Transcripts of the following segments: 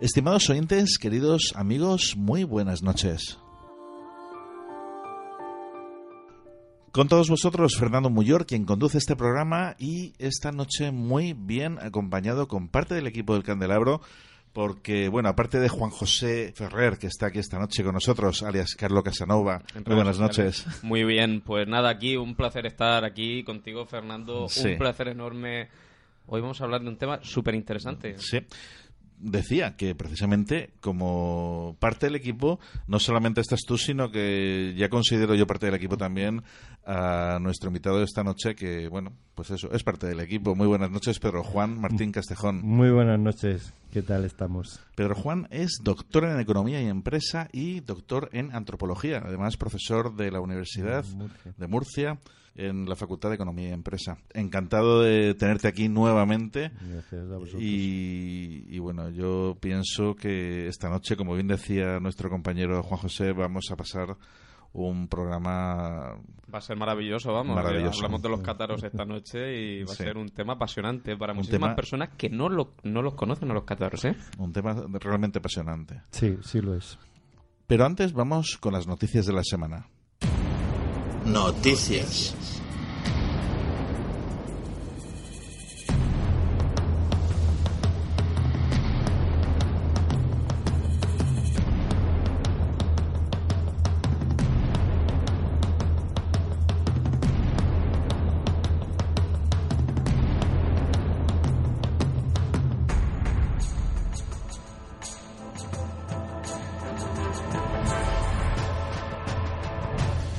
Estimados oyentes, queridos amigos, muy buenas noches. Con todos vosotros, Fernando Muyor, quien conduce este programa y esta noche muy bien acompañado con parte del equipo del Candelabro, porque, bueno, aparte de Juan José Ferrer, que está aquí esta noche con nosotros, alias Carlo Casanova, muy buenas noches. Muy bien, pues nada, aquí un placer estar aquí contigo, Fernando, Sí. un placer enorme. Hoy vamos a hablar de un tema súper interesante. Sí. Decía que precisamente como parte del equipo, no solamente estás tú, sino que ya considero yo parte del equipo también a nuestro invitado de esta noche, que bueno, pues eso, es parte del equipo. Muy buenas noches, Pedro Juan Martín Castejón. Muy buenas noches, ¿qué tal estamos? Pedro Juan es doctor en Economía y Empresa y doctor en Antropología, además profesor de la Universidad Murcia. de Murcia en la Facultad de Economía y Empresa. Encantado de tenerte aquí nuevamente. Gracias a vosotros. Y, y bueno, yo pienso que esta noche, como bien decía nuestro compañero Juan José, vamos a pasar un programa Va a ser maravilloso, vamos. Maravilloso. Hablamos de los cátaros esta noche y va Sí. a ser un tema apasionante para Un muchísimas tema- personas que no, lo, no los conocen a los cátaros, ¿eh? un tema realmente apasionante. Sí, sí lo es. Pero antes vamos con las noticias de la semana. Noticias.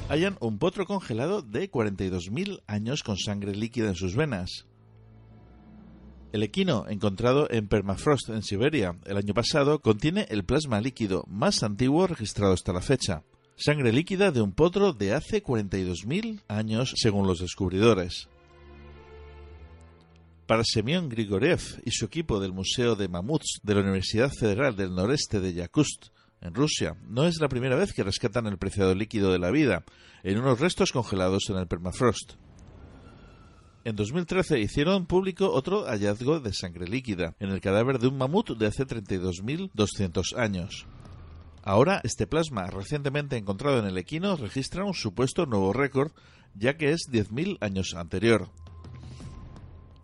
Hallan un potro congelado de 42.000 años con sangre líquida en sus venas. El equino, encontrado en permafrost en Siberia el año pasado, contiene el plasma líquido más antiguo registrado hasta la fecha. Sangre líquida de un potro de hace 42.000 años, según los descubridores. Para Semyon Grigoriev y su equipo del Museo de Mamuts de la Universidad Federal del Noreste de Yakutsk, en Rusia, no es la primera vez que rescatan el preciado líquido de la vida en unos restos congelados en el permafrost. En 2013 hicieron público otro hallazgo de sangre líquida en el cadáver de un mamut de hace 32.200 años. Ahora, este plasma recientemente encontrado en el equino registra un supuesto nuevo récord, ya que es 10.000 años anterior.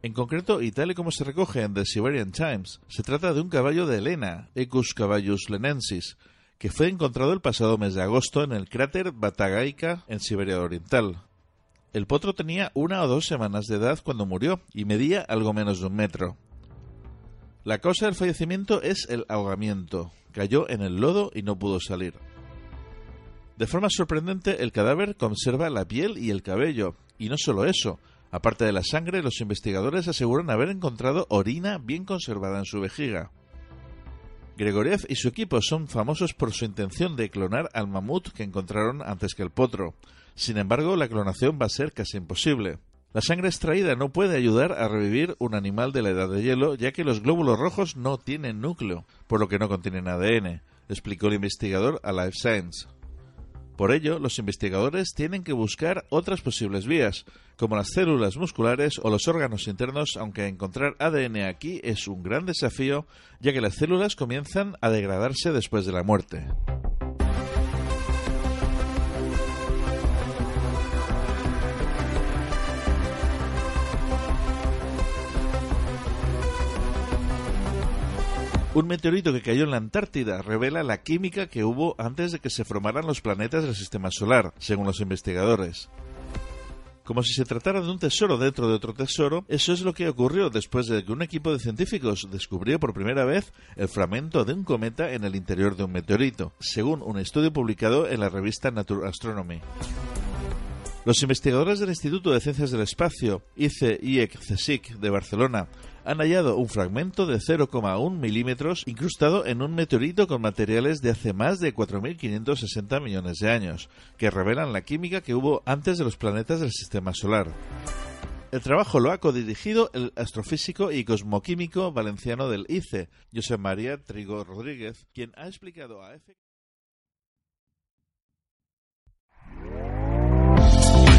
En concreto, y tal y como se recoge en The Siberian Times, se trata de un caballo de Helena, Ecus caballus lenensis, que fue encontrado el pasado mes de agosto en el cráter Batagaica en Siberia Oriental. El potro tenía una o dos semanas de edad cuando murió y medía algo menos de un metro. La causa del fallecimiento es el ahogamiento. Cayó en el lodo y no pudo salir. De forma sorprendente, el cadáver conserva la piel y el cabello. Y no solo eso. Aparte de la sangre, los investigadores aseguran haber encontrado orina bien conservada en su vejiga. Gregoriev y su equipo son famosos por su intención de clonar al mamut que encontraron antes que el potro. Sin embargo, la clonación va a ser casi imposible. La sangre extraída no puede ayudar a revivir un animal de la edad de hielo, ya que los glóbulos rojos no tienen núcleo, por lo que no contienen ADN, explicó el investigador a Life Science. Por ello, los investigadores tienen que buscar otras posibles vías, como las células musculares o los órganos internos, aunque encontrar ADN aquí es un gran desafío, ya que las células comienzan a degradarse después de la muerte. Un meteorito que cayó en la Antártida revela la química que hubo antes de que se formaran los planetas del sistema solar, según los investigadores. Como si se tratara de un tesoro dentro de otro tesoro, eso es lo que ocurrió después de que un equipo de científicos descubrió por primera vez el fragmento de un cometa en el interior de un meteorito, según un estudio publicado en la revista Nature Astronomy. Los investigadores del Instituto de Ciencias del Espacio, ICE-IEC CSIC de Barcelona, han hallado un fragmento de 0,1 milímetros incrustado en un meteorito con materiales de hace más de 4.560 millones de años, que revelan la química que hubo antes de los planetas del Sistema Solar. El trabajo lo ha codirigido el astrofísico y cosmoquímico valenciano del ICE, José María Trigo Rodríguez, quien ha explicado a EFE